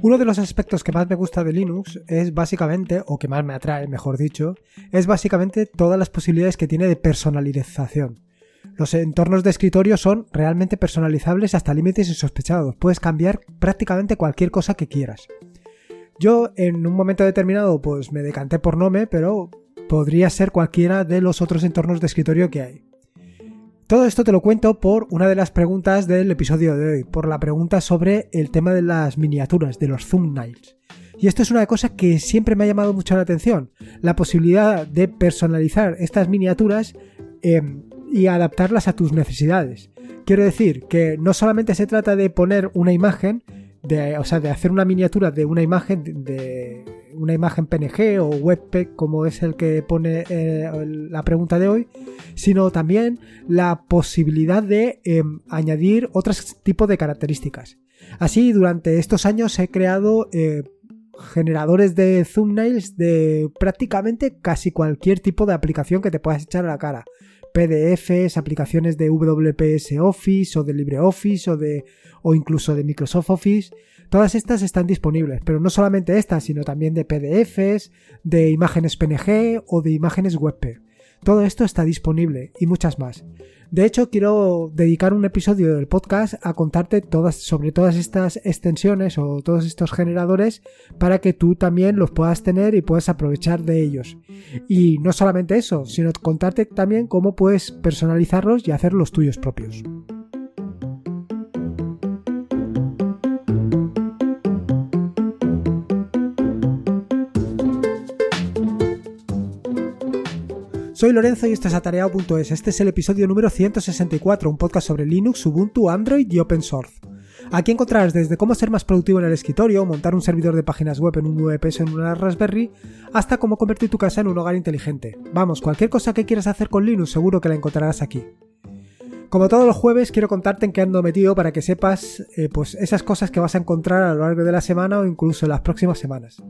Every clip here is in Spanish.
Uno de los aspectos que más me gusta de Linux es básicamente, o que más me atrae, mejor dicho, es básicamente todas las posibilidades que tiene de personalización. Los entornos de escritorio son realmente personalizables hasta límites insospechados. Puedes cambiar prácticamente cualquier cosa que quieras. Yo en un momento determinado pues me decanté por Nome, pero podría ser cualquiera de los otros entornos de escritorio que hay. Todo esto te lo cuento por una de las preguntas del episodio de hoy, por la pregunta sobre el tema de las miniaturas, de los thumbnails. Y esto es una cosa que siempre me ha llamado mucho la atención, la posibilidad de personalizar estas miniaturas em, y adaptarlas a tus necesidades. Quiero decir que no solamente se trata de poner una imagen, de, o sea, de hacer una miniatura de una imagen de una imagen PNG o WebP como es el que pone eh, la pregunta de hoy, sino también la posibilidad de em, añadir otros tipos de características. Así, durante estos años he creado eh, generadores de thumbnails de prácticamente casi cualquier tipo de aplicación que te puedas echar a la cara. PDFs, aplicaciones de WPS Office o de LibreOffice o de o incluso de Microsoft Office. Todas estas están disponibles, pero no solamente estas, sino también de PDFs, de imágenes PNG o de imágenes WebP. Todo esto está disponible y muchas más. De hecho, quiero dedicar un episodio del podcast a contarte sobre todas estas extensiones o todos estos generadores para que tú también los puedas tener y puedas aprovechar de ellos. Y no solamente eso, sino contarte también cómo puedes personalizarlos y hacer los tuyos propios. Soy Lorenzo y esto es atareado.es. Este es el episodio número 164, un podcast sobre Linux, Ubuntu, Android y Open Source. Aquí encontrarás desde cómo ser más productivo en el escritorio, montar un servidor de páginas web en un VPS en una Raspberry, hasta cómo convertir tu casa en un hogar inteligente. Vamos, cualquier cosa que quieras hacer con Linux seguro que la encontrarás aquí. Como todos los jueves, quiero contarte en qué ando metido para que sepas eh, pues esas cosas que vas a encontrar a lo largo de la semana o incluso en las próximas semanas.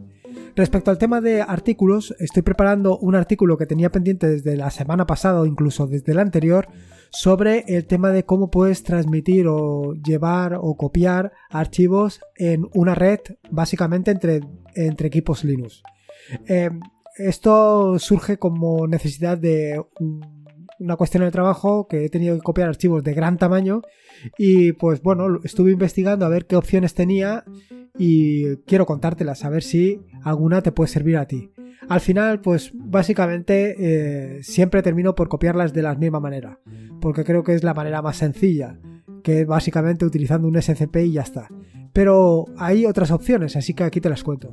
Respecto al tema de artículos, estoy preparando un artículo que tenía pendiente desde la semana pasada o incluso desde la anterior sobre el tema de cómo puedes transmitir o llevar o copiar archivos en una red básicamente entre, equipos Linux. Eh, esto surge como necesidad de una cuestión de trabajo que he tenido que copiar archivos de gran tamaño y pues bueno, estuve investigando a ver qué opciones tenía y quiero contártelas, a ver si alguna te puede servir a ti. Al final, pues básicamente eh, siempre termino por copiarlas de la misma manera, porque creo que es la manera más sencilla, que básicamente utilizando un SCP y ya está. Pero hay otras opciones, así que aquí te las cuento.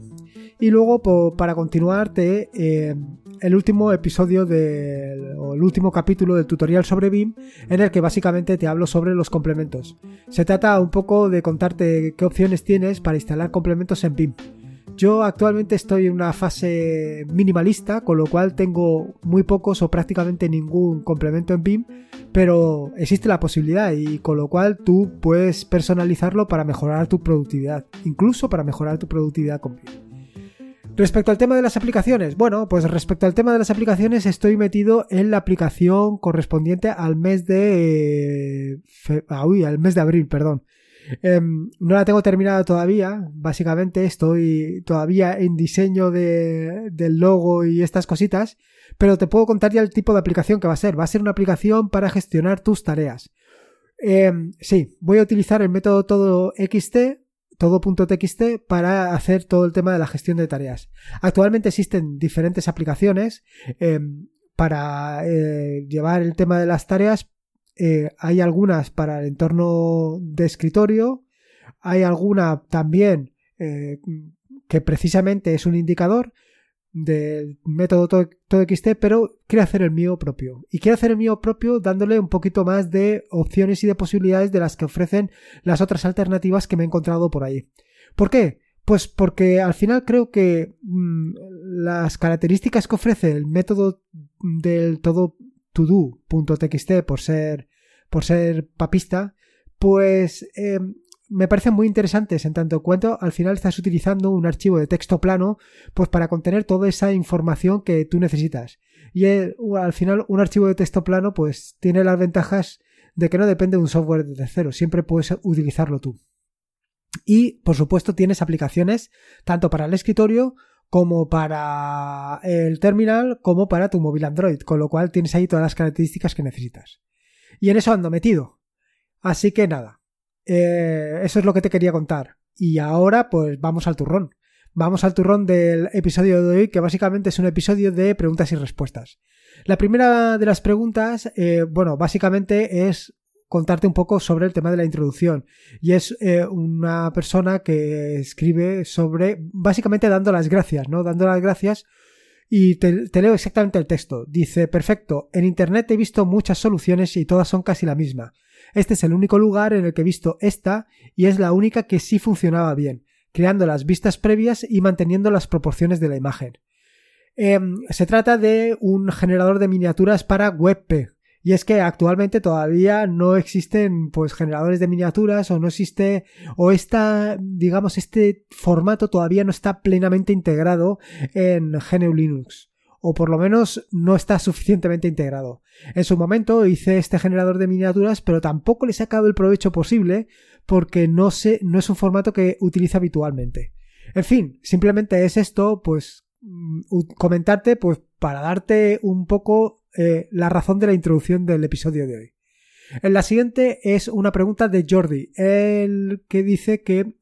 Y luego, para continuar, te, eh, el último episodio del, o el último capítulo del tutorial sobre BIM, en el que básicamente te hablo sobre los complementos. Se trata un poco de contarte qué opciones tienes para instalar complementos en BIM. Yo actualmente estoy en una fase minimalista, con lo cual tengo muy pocos o prácticamente ningún complemento en BIM, pero existe la posibilidad y con lo cual tú puedes personalizarlo para mejorar tu productividad, incluso para mejorar tu productividad con BIM. Respecto al tema de las aplicaciones, bueno, pues respecto al tema de las aplicaciones estoy metido en la aplicación correspondiente al mes de... Ah, uy, al mes de abril, perdón. Em, no la tengo terminada todavía, básicamente estoy todavía en diseño de, del logo y estas cositas, pero te puedo contar ya el tipo de aplicación que va a ser. Va a ser una aplicación para gestionar tus tareas. Em, sí, voy a utilizar el método todo XT todo.txt para hacer todo el tema de la gestión de tareas. Actualmente existen diferentes aplicaciones em, para eh, llevar el tema de las tareas. Eh, hay algunas para el entorno de escritorio, hay alguna también eh, que precisamente es un indicador del método TodoXT, pero quiero hacer el mío propio. Y quiero hacer el mío propio dándole un poquito más de opciones y de posibilidades de las que ofrecen las otras alternativas que me he encontrado por ahí. ¿Por qué? Pues porque al final creo que mm, las características que ofrece el método del todo todo.txt por ser por ser papista, pues em, me parecen muy interesantes en tanto cuanto al final estás utilizando un archivo de texto plano pues para contener toda esa información que tú necesitas y al final un archivo de texto plano pues tiene las ventajas de que no depende de un software de tercero siempre puedes utilizarlo tú Y, por supuesto, tienes aplicaciones tanto para el escritorio como para el terminal como para tu móvil Android, con lo cual tienes ahí todas las características que necesitas. Y en eso ando metido. Así que nada, eh, eso es lo que te quería contar. Y ahora pues vamos al turrón. Vamos al turrón del episodio de hoy, que básicamente es un episodio de preguntas y respuestas. La primera de las preguntas, eh, bueno, básicamente es contarte un poco sobre el tema de la introducción. Y es eh, una persona que escribe sobre, básicamente dando las gracias, ¿no? Dando las gracias y te, leo exactamente el texto. Dice, perfecto, en Internet he visto muchas soluciones y todas son casi la misma. Este es el único lugar en el que he visto esta y es la única que sí funcionaba bien, creando las vistas previas y manteniendo las proporciones de la imagen. Em, se trata de un generador de miniaturas para WebP, y es que actualmente todavía no existen pues generadores de miniaturas o no existe o esta digamos este formato todavía no está plenamente integrado en GNU Linux o por lo menos no está suficientemente integrado. En su momento hice este generador de miniaturas, pero tampoco le he sacado el provecho posible porque no sé, no es un formato que utilice habitualmente. En fin, simplemente es esto, pues mm, comentarte, pues para darte un poco eh, la razón de la introducción del episodio de hoy. En la siguiente es una pregunta de Jordi, el que dice que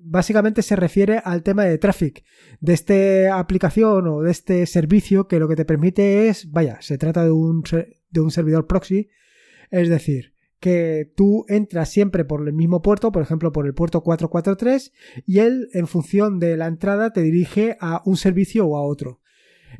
básicamente se refiere al tema de traffic de esta aplicación o de este servicio que lo que te permite es, vaya, se trata de un, de un servidor proxy, es decir, que tú entras siempre por el mismo puerto, por ejemplo por el puerto 443, y él en función de la entrada te dirige a un servicio o a otro.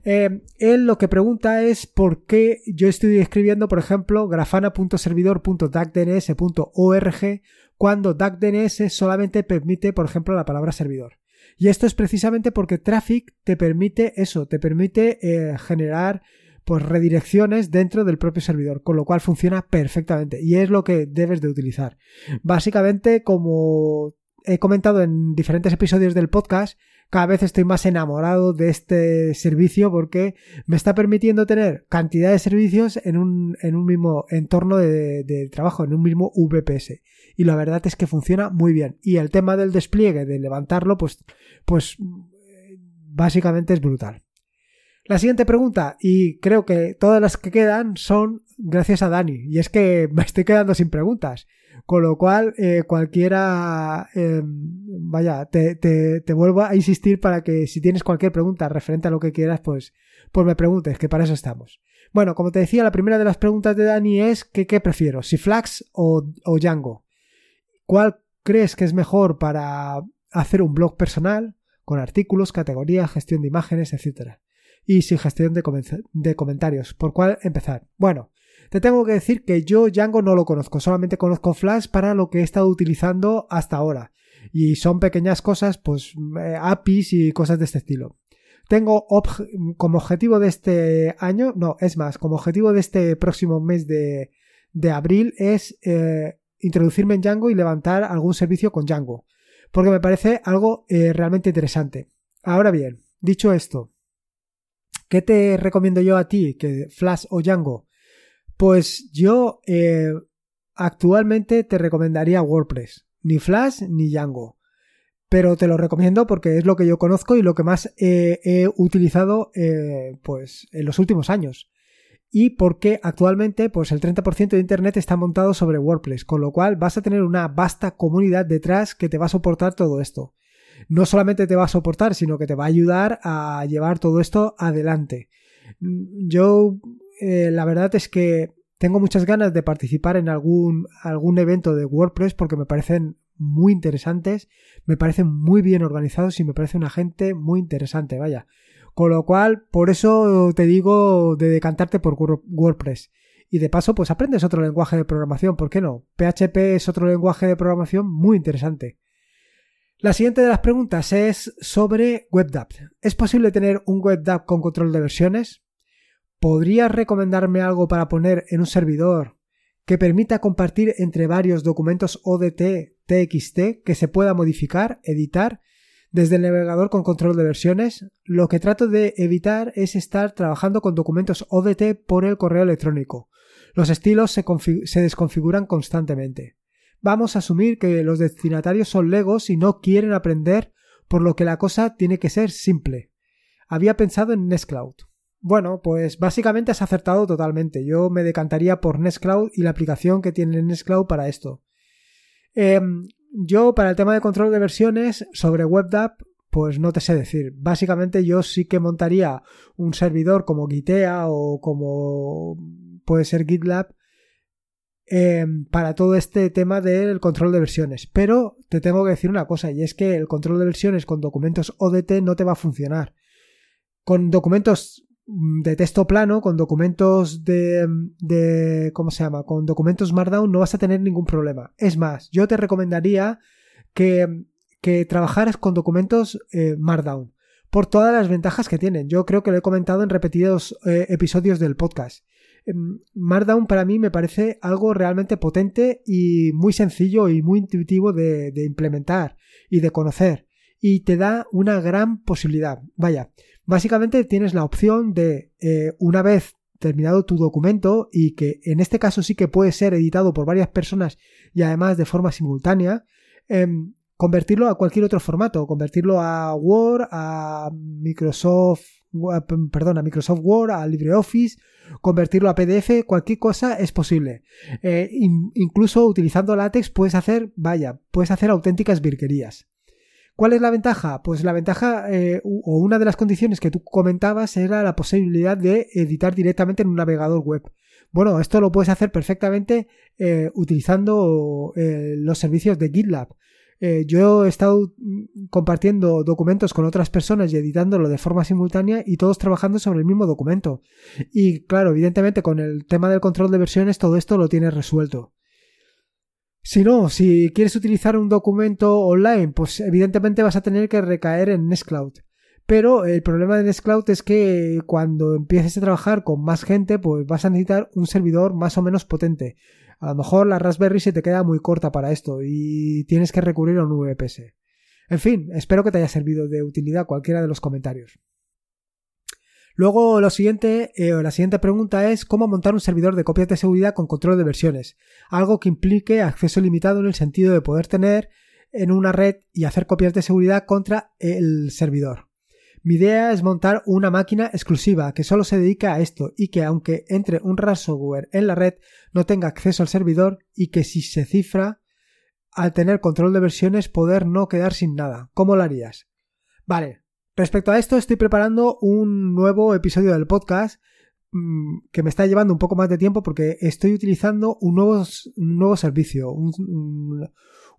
Eh, él lo que pregunta es por qué yo estoy escribiendo, por ejemplo, grafana.servidor.dacdns.org cuando DACDNS solamente permite, por ejemplo, la palabra servidor. Y esto es precisamente porque Traffic te permite eso, te permite eh, generar pues redirecciones dentro del propio servidor, con lo cual funciona perfectamente y es lo que debes de utilizar. Básicamente, como he comentado en diferentes episodios del podcast, cada vez estoy más enamorado de este servicio porque me está permitiendo tener cantidad de servicios en un, en un mismo entorno de, trabajo, en un mismo VPS. Y la verdad es que funciona muy bien. Y el tema del despliegue, de levantarlo, pues, pues básicamente es brutal. La siguiente pregunta, y creo que todas las que quedan son gracias a Dani, y es que me estoy quedando sin preguntas. Con lo cual, eh, cualquiera, eh, vaya, te, te, te, vuelvo a insistir para que si tienes cualquier pregunta referente a lo que quieras, pues, pues me preguntes, que para eso estamos. Bueno, como te decía, la primera de las preguntas de Dani es que qué prefiero, si Flax o, o Django. ¿Cuál crees que es mejor para hacer un blog personal con artículos, categorías, gestión de imágenes, etcétera? Y sin gestión de, comentarios. ¿Por cuál empezar? Bueno, te tengo que decir que yo Django no lo conozco, solamente conozco Flash para lo que he estado utilizando hasta ahora. Y son pequeñas cosas, pues eh, APIs y cosas de este estilo. Tengo como objetivo de este año, no, es más, como objetivo de este próximo mes de, de abril es eh, introducirme en Django y levantar algún servicio con Django. Porque me parece algo eh, realmente interesante. Ahora bien, dicho esto, ¿qué te recomiendo yo a ti? ¿Que Flash o Django? Pues yo eh, actualmente te recomendaría WordPress, ni Flash ni Django. Pero te lo recomiendo porque es lo que yo conozco y lo que más he utilizado eh, pues en los últimos años. Y porque actualmente pues el 30% de Internet está montado sobre WordPress, con lo cual vas a tener una vasta comunidad detrás que te va a soportar todo esto. No solamente te va a soportar, sino que te va a ayudar a llevar todo esto adelante. Yo eh, la verdad es que tengo muchas ganas de participar en algún, algún evento de WordPress porque me parecen muy interesantes, me parecen muy bien organizados y me parece una gente muy interesante, vaya. Con lo cual, por eso te digo de decantarte por WordPress. Y de paso, pues aprendes otro lenguaje de programación, ¿por qué no? PHP es otro lenguaje de programación muy interesante. La siguiente de las preguntas es sobre WebDAV. ¿Es posible tener un WebDAV con control de versiones? ¿Podrías recomendarme algo para poner en un servidor que permita compartir entre varios documentos ODT TXT que se pueda modificar, editar desde el navegador con control de versiones? Lo que trato de evitar es estar trabajando con documentos ODT por el correo electrónico. Los estilos se, se desconfiguran constantemente. Vamos a asumir que los destinatarios son legos y no quieren aprender, por lo que la cosa tiene que ser simple. Había pensado en Nextcloud. Bueno, pues básicamente has acertado totalmente. Yo me decantaría por Nextcloud y la aplicación que tiene Nextcloud para esto. Em, yo, para el tema de control de versiones sobre WebDAV, pues no te sé decir. Básicamente yo sí que montaría un servidor como Gitea o como puede ser GitLab em, para todo este tema del control de versiones. Pero te tengo que decir una cosa y es que el control de versiones con documentos ODT no te va a funcionar. Con documentos de texto plano, con documentos de, de ¿cómo se llama? Con documentos Markdown no vas a tener ningún problema. Es más, yo te recomendaría que que trabajar con documentos eh, Markdown por todas las ventajas que tienen. Yo creo que lo he comentado en repetidos eh, episodios del podcast. Em, Markdown para mí me parece algo realmente potente y muy sencillo y muy intuitivo de, implementar y de conocer. Y te da una gran posibilidad. Vaya, básicamente tienes la opción de, eh, una vez terminado tu documento y que en este caso sí que puede ser editado por varias personas y además de forma simultánea, em, convertirlo a cualquier otro formato, convertirlo a Word, a Microsoft, perdón, a Microsoft Word, a LibreOffice, convertirlo a PDF, cualquier cosa es posible. Eh, incluso utilizando látex puedes hacer, vaya, puedes hacer auténticas virquerías. ¿Cuál es la ventaja? Pues la ventaja eh, o una de las condiciones que tú comentabas era la posibilidad de editar directamente en un navegador web. Bueno, esto lo puedes hacer perfectamente eh, utilizando los servicios de GitLab. Eh, yo he estado mm, compartiendo documentos con otras personas y editándolo de forma simultánea y todos trabajando sobre el mismo documento. Y claro, evidentemente con el tema del control de versiones todo esto lo tienes resuelto. Si no, si quieres utilizar un documento online, pues evidentemente vas a tener que recaer en Nextcloud. Pero el problema de Nextcloud es que cuando empieces a trabajar con más gente, pues vas a necesitar un servidor más o menos potente. A lo mejor la Raspberry se te queda muy corta para esto y tienes que recurrir a un VPS. En fin, espero que te haya servido de utilidad cualquiera de los comentarios. Luego lo siguiente, eh, la siguiente pregunta es cómo montar un servidor de copias de seguridad con control de versiones, algo que implique acceso limitado en el sentido de poder tener en una red y hacer copias de seguridad contra el servidor. Mi idea es montar una máquina exclusiva que solo se dedica a esto y que aunque entre un ransomware en la red no tenga acceso al servidor y que si se cifra al tener control de versiones poder no quedar sin nada. ¿Cómo lo harías? Vale, respecto a esto estoy preparando un nuevo episodio del podcast mm, que me está llevando un poco más de tiempo porque estoy utilizando un nuevo, nuevo servicio,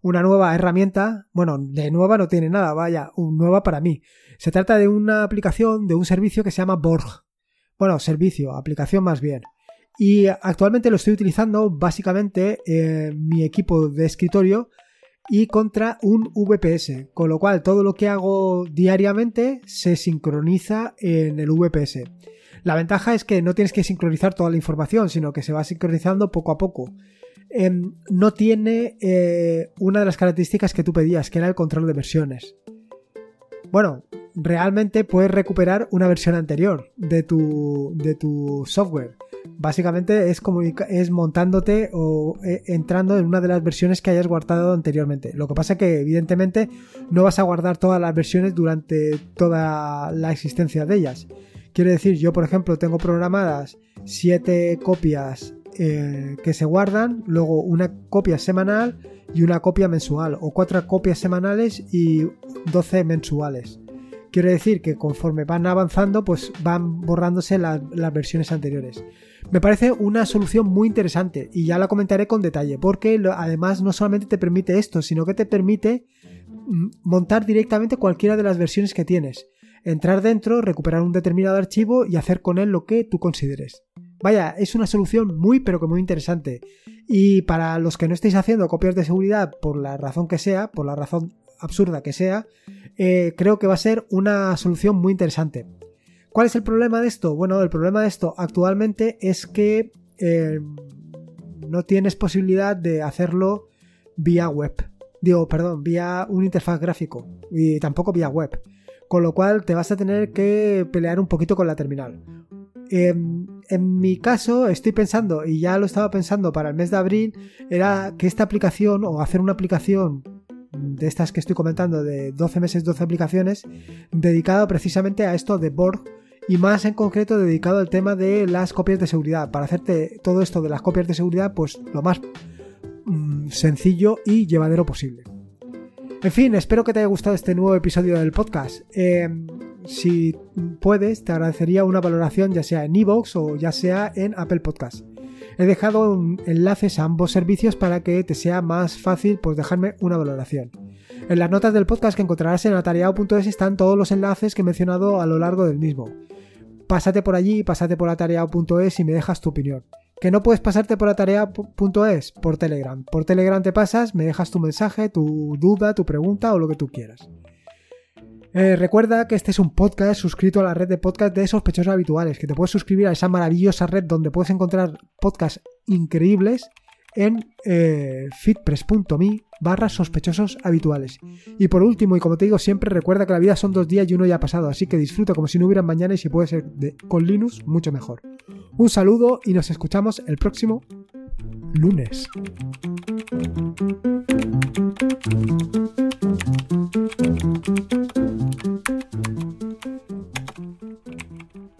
una nueva herramienta. Bueno, de nueva no tiene nada, vaya, nueva para mí. Se trata de una aplicación, de un servicio que se llama Borg. Bueno, servicio, aplicación más bien. Y actualmente lo estoy utilizando básicamente en mi equipo de escritorio y contra un VPS, con lo cual todo lo que hago diariamente se sincroniza en el VPS. La ventaja es que no tienes que sincronizar toda la información, sino que se va sincronizando poco a poco. Em, no tiene eh, una de las características que tú pedías, que era el control de versiones. Bueno, realmente puedes recuperar una versión anterior de tu, de tu software. Básicamente es, es montándote o eh, entrando en una de las versiones que hayas guardado anteriormente. Lo que pasa es que evidentemente no vas a guardar todas las versiones durante toda la existencia de ellas. Quiero decir, yo por ejemplo tengo programadas 7 copias eh, que se guardan, luego una copia semanal y una copia mensual, o cuatro copias semanales y 12 mensuales. Quiero decir que conforme van avanzando, pues van borrándose las, versiones anteriores. Me parece una solución muy interesante y ya la comentaré con detalle, porque además no solamente te permite esto, sino que te permite mm, montar directamente cualquiera de las versiones que tienes. Entrar dentro, recuperar un determinado archivo y hacer con él lo que tú consideres. Vaya, es una solución muy pero que muy interesante. Y para los que no estéis haciendo copias de seguridad por la razón que sea, por la razón absurda que sea, eh, creo que va a ser una solución muy interesante. ¿Cuál es el problema de esto? Bueno, el problema de esto actualmente es que eh, no tienes posibilidad de hacerlo vía web. Digo, perdón, vía un interfaz gráfico y tampoco vía web. Con lo cual te vas a tener que pelear un poquito con la terminal. Em, en mi caso, estoy pensando, y ya lo estaba pensando para el mes de abril, era que esta aplicación o hacer una aplicación de estas que estoy comentando de 12 meses, 12 aplicaciones, dedicado precisamente a esto de Borg y más en concreto dedicado al tema de las copias de seguridad, para hacerte todo esto de las copias de seguridad pues lo más mm, sencillo y llevadero posible. En fin, espero que te haya gustado este nuevo episodio del podcast. Em, si puedes, te agradecería una valoración ya sea en iVoox o ya sea en Apple Podcast. He dejado enlaces a ambos servicios para que te sea más fácil pues dejarme una valoración. En las notas del podcast que encontrarás en atareado.es están todos los enlaces que he mencionado a lo largo del mismo. Pásate por allí, pásate por atareado.es y me dejas tu opinión. ¿Que no puedes pasarte por atareado.es? Por Telegram. Por Telegram te pasas, me dejas tu mensaje, tu duda, tu pregunta o lo que tú quieras. Eh, recuerda que este es un podcast suscrito a la red de podcast de sospechosos habituales, que te puedes suscribir a esa maravillosa red donde puedes encontrar podcasts increíbles en eh, fitpress.me barra sospechosos habituales. Y por último, y como te digo siempre, recuerda que la vida son dos días y uno ya ha pasado, así que disfruta como si no hubiera mañana y si puede ser con Linux, mucho mejor. Un saludo y nos escuchamos el próximo lunes.